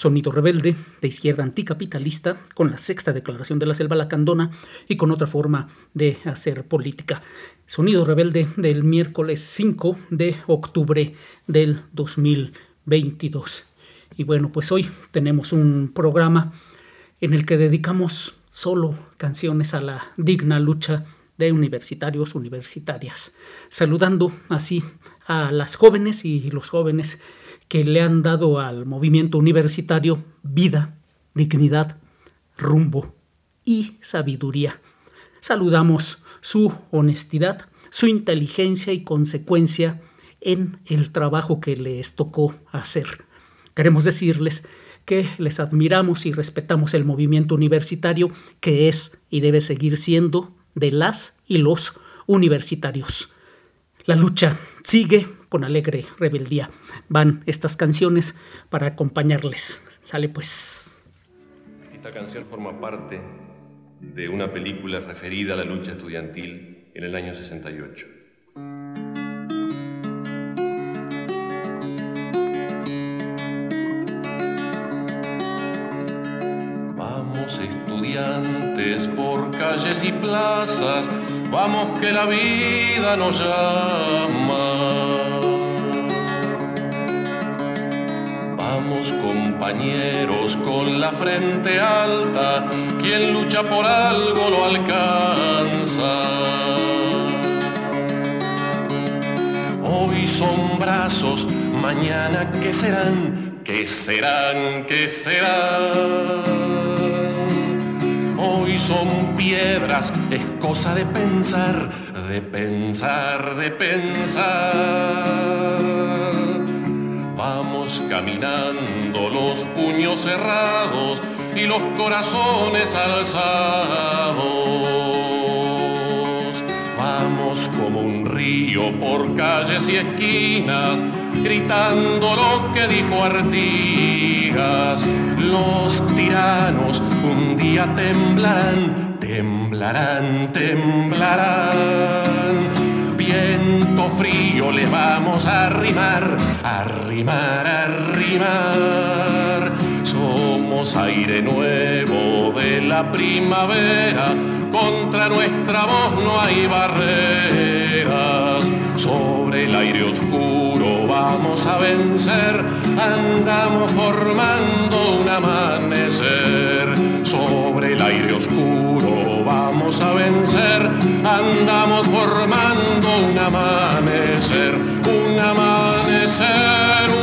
Sonido Rebelde, de izquierda anticapitalista, con la sexta declaración de la selva lacandona y con otra forma de hacer política. Sonido Rebelde del miércoles 5 de octubre del 2022. Y bueno, pues hoy tenemos un programa en el que dedicamos solo canciones a la digna lucha de universitarios, universitarias, saludando así a las jóvenes y los jóvenes que le han dado al movimiento universitario vida, dignidad, rumbo y sabiduría. Saludamos su honestidad, su inteligencia y consecuencia en el trabajo que les tocó hacer. Queremos decirles que les admiramos y respetamos el movimiento universitario que es y debe seguir siendo de las y los universitarios. La lucha sigue con alegre rebeldía. Van estas canciones para acompañarles. Sale pues. Esta canción forma parte de una película referida a la lucha estudiantil en el año 68. Vamos estudiantes por calles y plazas, vamos que la vida nos llama. Compañeros con la frente alta, quien lucha por algo lo alcanza. Hoy son brazos, mañana qué serán, qué serán, qué serán. Hoy son piedras, es cosa de pensar, de pensar, de pensar caminando, los puños cerrados y los corazones alzados. Vamos como un río por calles y esquinas, gritando lo que dijo Artigas. Los tiranos un día temblarán, temblarán, temblarán frío le vamos a arrimar, arrimar, arrimar. Somos aire nuevo de la primavera, contra nuestra voz no hay barreras. Sobre el aire oscuro vamos a vencer, andamos formando un amanecer. Sobre el aire oscuro vamos a vencer, andamos formando un amanecer, un amanecer.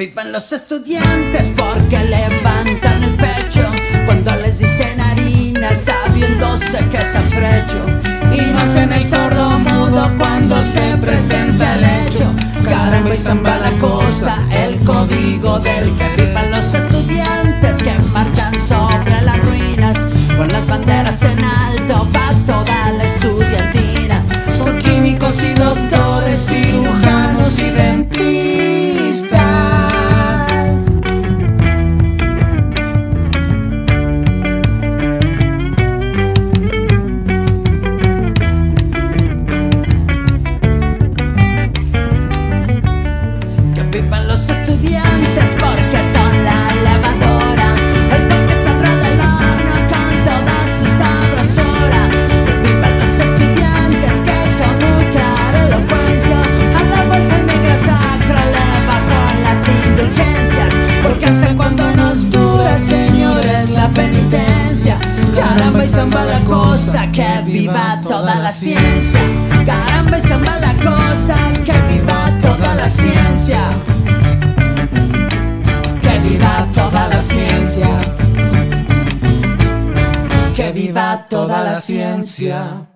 Pipan los estudiantes porque levantan el pecho cuando les dicen harina sabiéndose que es afrecho y no hacen el sordo mudo cuando se presenta el hecho. Caramba y zamba la cosa, el código del que pipan los estudiantes que marchan sobre las ruinas con las banderas Estudiantes, porque son la lavadora. El ver que saldrá del arno con todas sus abrasuras. Y viven los estudiantes que con un elocuencia a la bolsa negra sacra, le bajan las indulgencias. Porque hasta cuando nos dura, señores la penitencia. Caramba y zamba la cosa, que viva toda la ciencia. Caramba y zamba la cosa, que viva toda la ciencia. ciencia. Que viva toda la ciencia.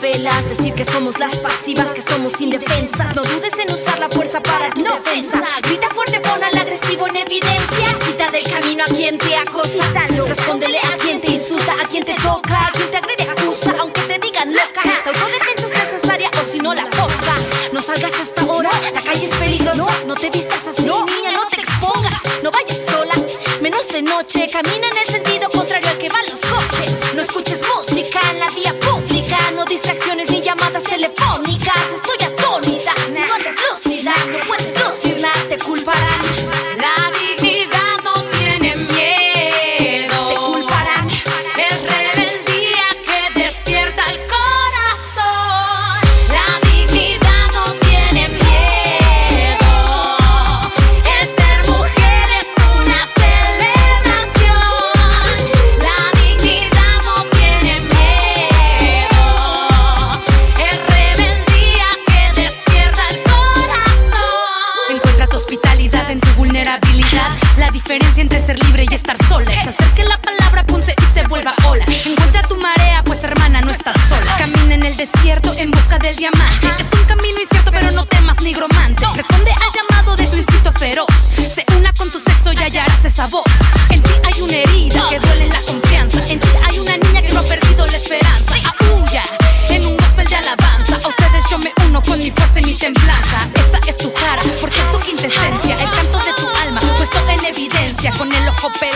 Decir que somos las pasivas, que somos indefensas. No dudes en usar la fuerza para tu defensa. Grita fuerte, pon al agresivo en evidencia. Quita del camino a quien te acosa. Respóndele a quien te insulta, a quien te toca A quien te agrede, acusa, aunque te digan loca La autodefensa es necesaria o si no la cosa No salgas hasta ahora, la calle es peligrosa. No. Te vistas así, niña, no te expongas. No vayas sola, menos de noche. Camina en el sentido contrario al que van los te culpará. hallar esa voz. En ti hay una herida que duele la confianza. En ti hay una niña que no ha perdido la esperanza. Aúlla en un gospel de alabanza. A ustedes yo me uno con mi fuerza y mi templanza. Esta es tu cara, porque es tu quintesencia. El canto de tu alma puesto en evidencia con el ojo peludo.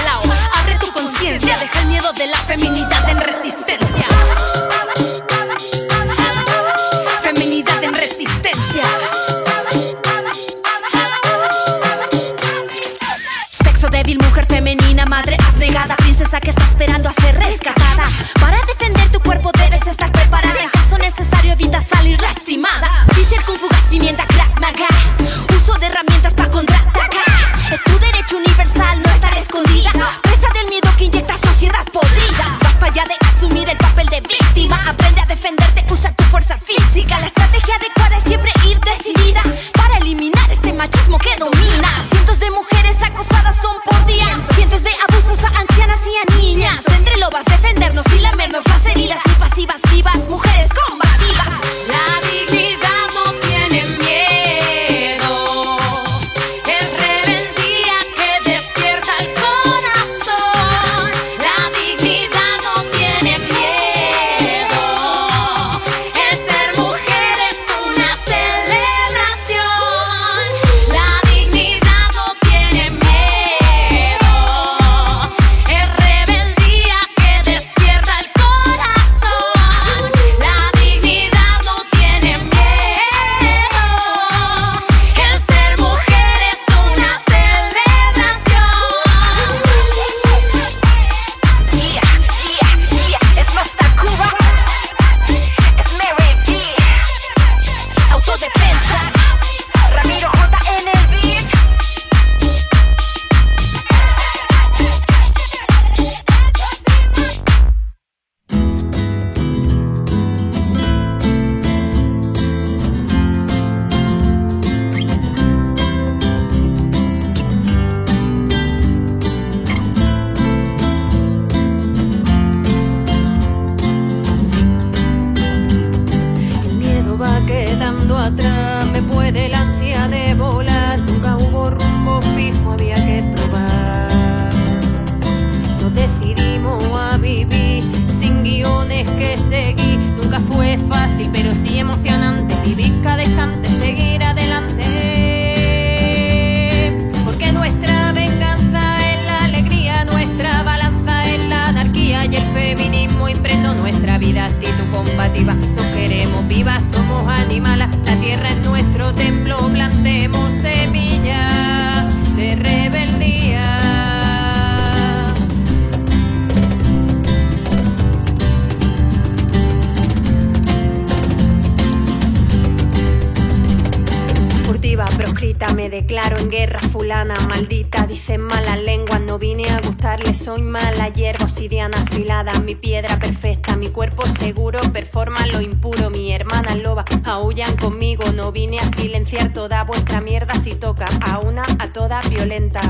me declaro en guerra fulana, maldita, dicen malas lenguas, no vine a gustarle, soy mala hierba obsidiana afilada, mi piedra perfecta, mi cuerpo seguro, performa lo impuro, mi hermana loba, aullan conmigo, no vine a silenciar toda vuestra mierda. Si toca a una, a toda violenta.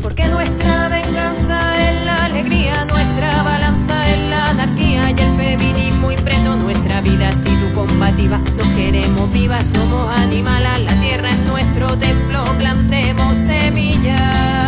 Porque nuestra venganza es la alegría, nuestra balanza y el feminismo impregnó nuestra vida, actitud combativa. Nos queremos vivas, somos animales, la tierra es nuestro templo, plantemos semillas.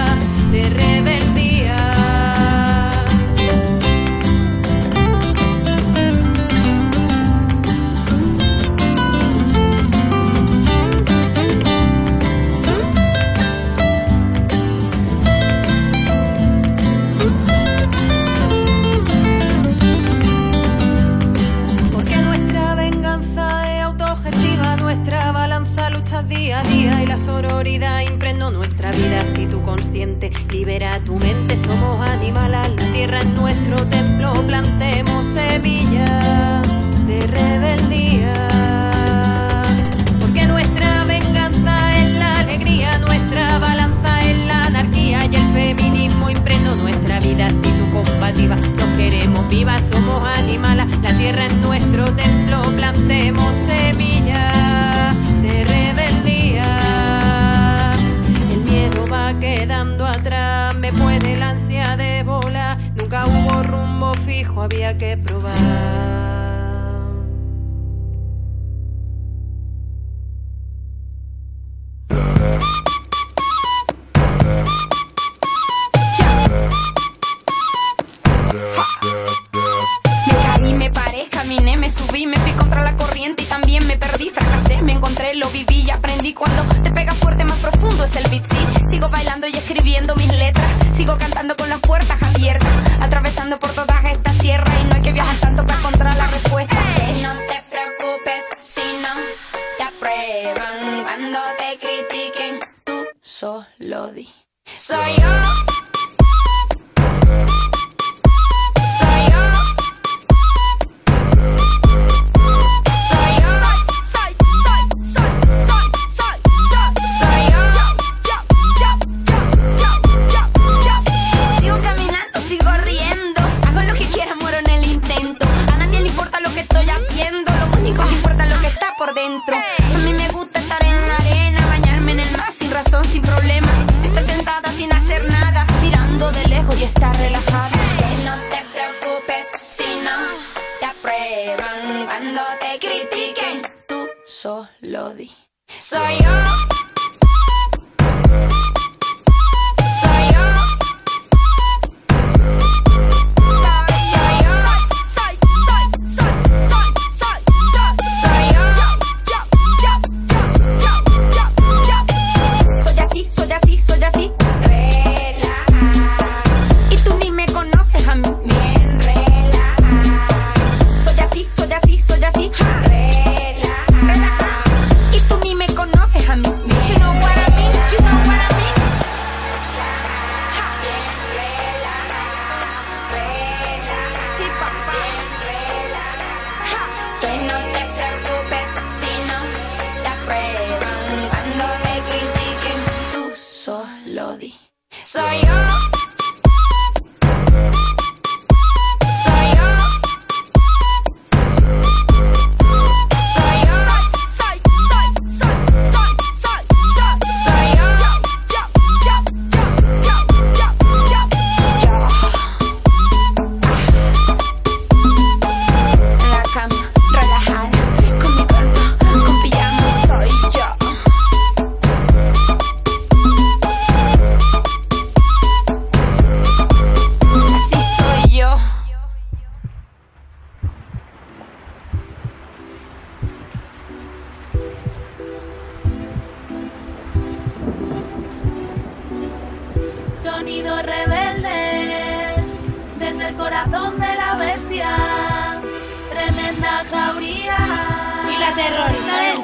dijo había que probar.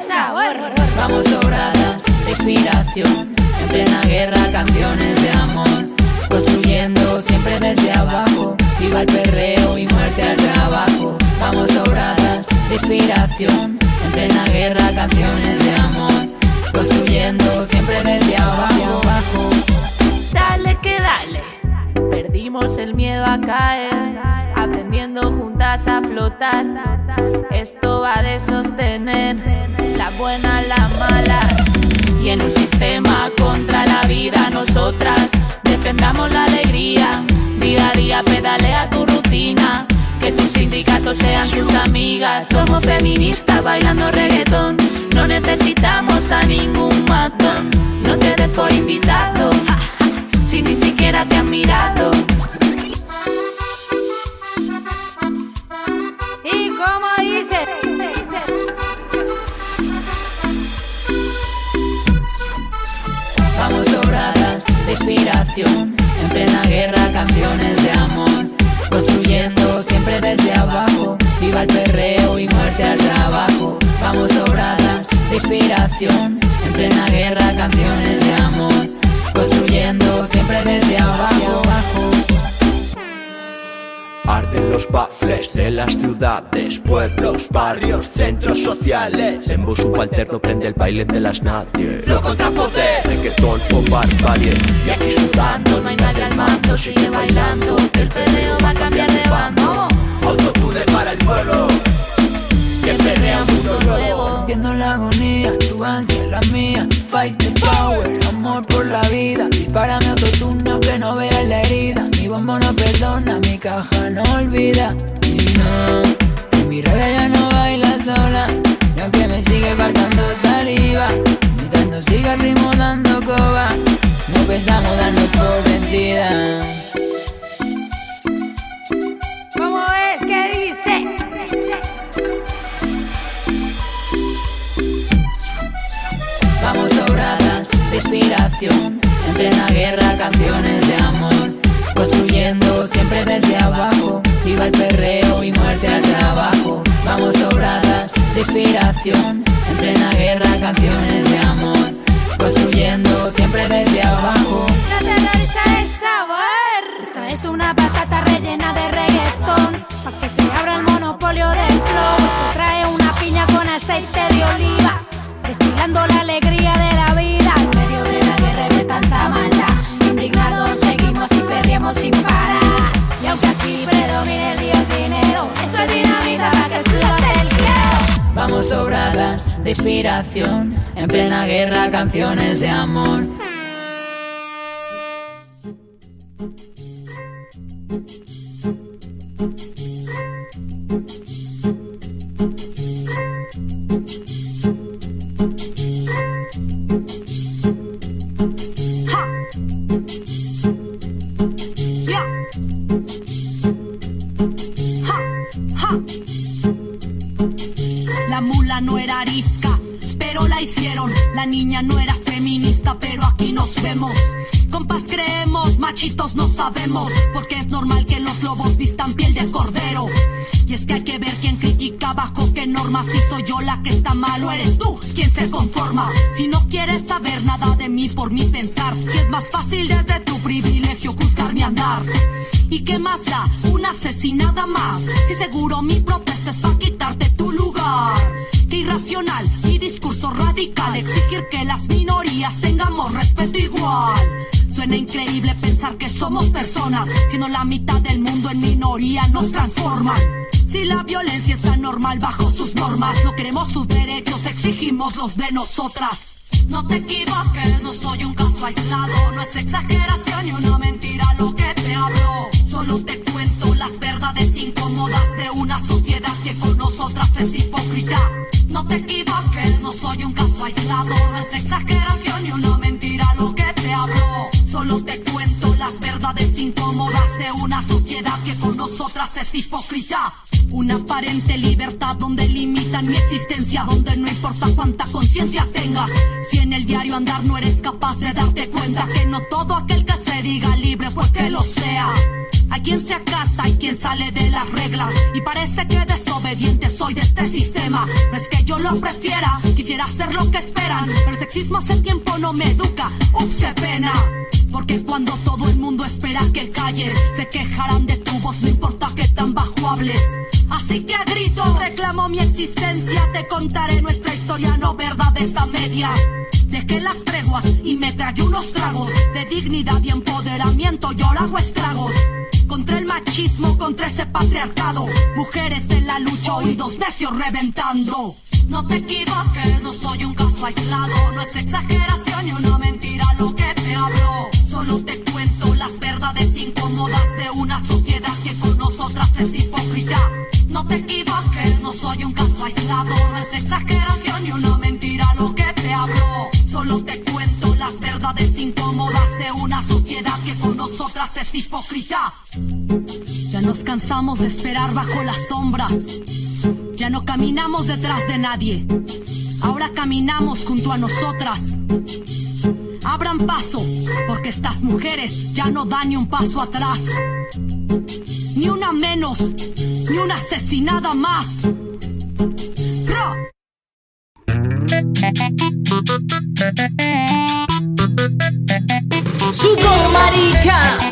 sabor. Vamos sobradas de inspiración, en plena guerra canciones de amor. Construyendo siempre desde abajo, viva el perreo y muerte al trabajo. Vamos sobradas de inspiración, en plena guerra canciones de amor. Construyendo siempre desde abajo. Dale que dale, perdimos el miedo a caer aprendiendo juntas a flotar. Esto va de sostener la buena, la mala. Y en un sistema contra la vida, nosotras defendamos la alegría. Día a día pedalea tu rutina. Que tus sindicatos sean tus amigas. Somos feministas bailando reggaetón. No necesitamos a ningún matón. No te des por invitado. Si ni siquiera te han mirado. En plena guerra canciones de amor, construyendo siempre desde abajo. Arden los baffles de las ciudades, pueblos, barrios, centros sociales. Tembo subalterno prende el baile de las nadie. Lo contra poder, reggaetón o barbarie. Y aquí sudando, No hay nadie al mando, sigue bailando. El perreo va a cambiar de bando. Autotune para el pueblo. Fight the power, amor por la vida. Dispárame autotune aunque no vea la herida. Mi bombo no perdona, mi caja no olvida. Y no, que mi rabia ya no baila sola. Y aunque me sigue faltando saliva, siga el ritmo dando coba, no pensamos darnos por vencida. ¿Cómo es que dice? Vamos de inspiración, en plena guerra canciones de amor, construyendo siempre desde abajo, viva el perreo y muerte al trabajo. Vamos sobradas de inspiración, en plena guerra canciones de amor, construyendo siempre desde abajo. La terrorista sabor. Esta es una patata rellena de reggaetón. Pa' que se abra el monopolio del flow. Trae una piña con aceite de oliva. Destilando la alegría de la vida. Vamos sobradas de inspiración, en plena guerra canciones de amor. Si seguro mi protesta es para quitarte tu lugar. Qué irracional, mi discurso radical. Exigir que las minorías tengamos respeto igual. Suena increíble pensar que somos personas, siendo la mitad del mundo en minoría nos transforman. Si la violencia está normal bajo sus normas, no queremos sus derechos, exigimos los de nosotras. No te equivoques, no soy un caso aislado, no es exageración ni una mentira lo que te hablo. Solo te cuento las verdades incómodas de una sociedad que con nosotras es hipócrita. No te equivoques, no soy un caso aislado, no es exageración ni una mentira lo que te hablo. Solo te cuento las verdades incómodas de una sociedad que con nosotras es hipócrita. Una aparente libertad donde limitan mi existencia, donde no importa cuánta conciencia tengas. Si en el diario andar no eres capaz de darte cuenta que no todo aquel que se diga libre pues que lo sea. Hay quien se acata y quien sale de las reglas. Y parece que desobediente soy de este sistema. No es que yo lo prefiera, quisiera hacer lo que esperan. Pero el sexismo hace tiempo no me educa. Ups, qué pena. Porque cuando todo el mundo espera que calles, se quejarán de tu voz, no importa que tan bajo hables. Así que a grito reclamo mi existencia, te contaré nuestra historia, no verdades a medias. dejé las treguas y me tragué unos tragos de dignidad y empoderamiento. Yo hago estragos contra el machismo, contra ese patriarcado. Mujeres en la lucha, oídos necios reventando. No te equivoques, no soy un caso aislado, no es exageración ni una mentira lo que te hablo. Solo te cuento las verdades incómodas de una sociedad que con nosotras es hipócrita. No te equivoques, no soy un caso aislado, no es exageración ni una mentira lo que te hablo. Solo te cuento las verdades incómodas de una sociedad que con nosotras es hipócrita. Nos cansamos de esperar bajo las sombras. Ya no caminamos detrás de nadie. Ahora caminamos junto a nosotras. Abran paso, porque estas mujeres ya no dan ni un paso atrás. Ni una menos, ni una asesinada más. Sudor marica.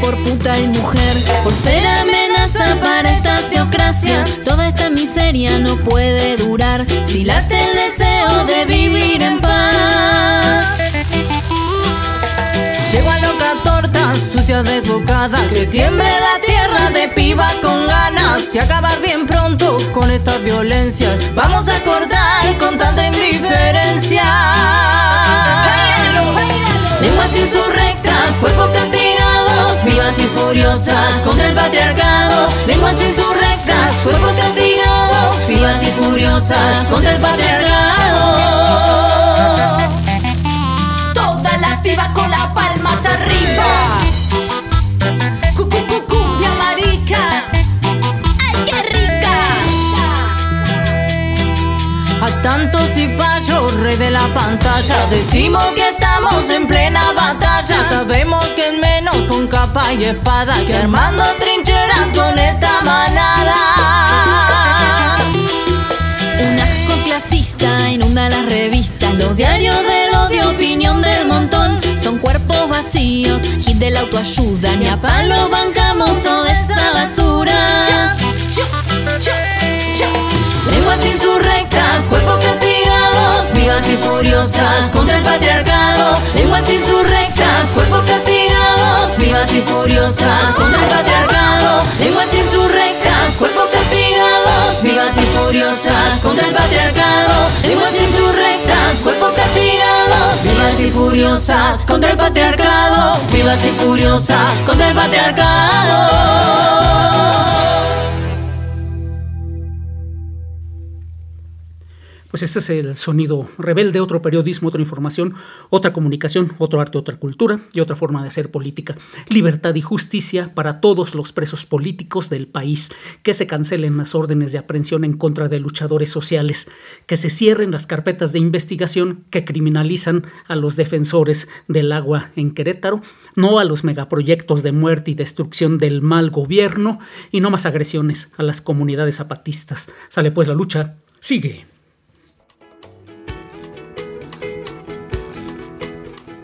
Por puta y mujer, por ser amenaza para esta sociocracia. Toda esta miseria no puede durar. Si late el deseo de vivir en paz. Llego a loca torta, sucia desbocada Que tiemble la tierra de piba con ganas. Y acabar bien pronto con estas violencias Vamos a cortar con tanta indiferencia. Lenguas insurrectas, cuerpos castigados Vivas y furiosas contra el patriarcado. Lenguas insurrectas, cuerpos castigados Vivas y furiosas contra el patriarcado. Todas las pibas con las palmas arriba. Tantos cipayos, rey de la pantalla Decimos que estamos en plena batalla. Sabemos que menos con capa y espada Que armando trincheras con esta manada Un asco clasista inunda las revistas, los diarios del odio, opinión del montón. Son cuerpos vacíos, hit de la autoayuda, ni a palo bancamos toda esa basura. Lenguas insurrectas, cuerpos castigados Vivas y furiosas contra el patriarcado contra el patriarcado Lenguas insurrectas, cuerpos castigados Vivas y furiosas contra el patriarcado Lenguas insurrectas, cuerpos castigados Vivas y furiosas contra el patriarcado Vivas y furiosas contra el patriarcado Pues este es el sonido rebelde, otro periodismo, otra información, otra comunicación, otro arte, otra cultura y otra forma de hacer política. Libertad y justicia para todos los presos políticos del país, que se cancelen las órdenes de aprehensión en contra de luchadores sociales, que se cierren las carpetas de investigación que criminalizan a los defensores del agua en Querétaro, no a los megaproyectos de muerte y destrucción del mal gobierno y no más agresiones a las comunidades zapatistas. Sale pues la lucha, sigue.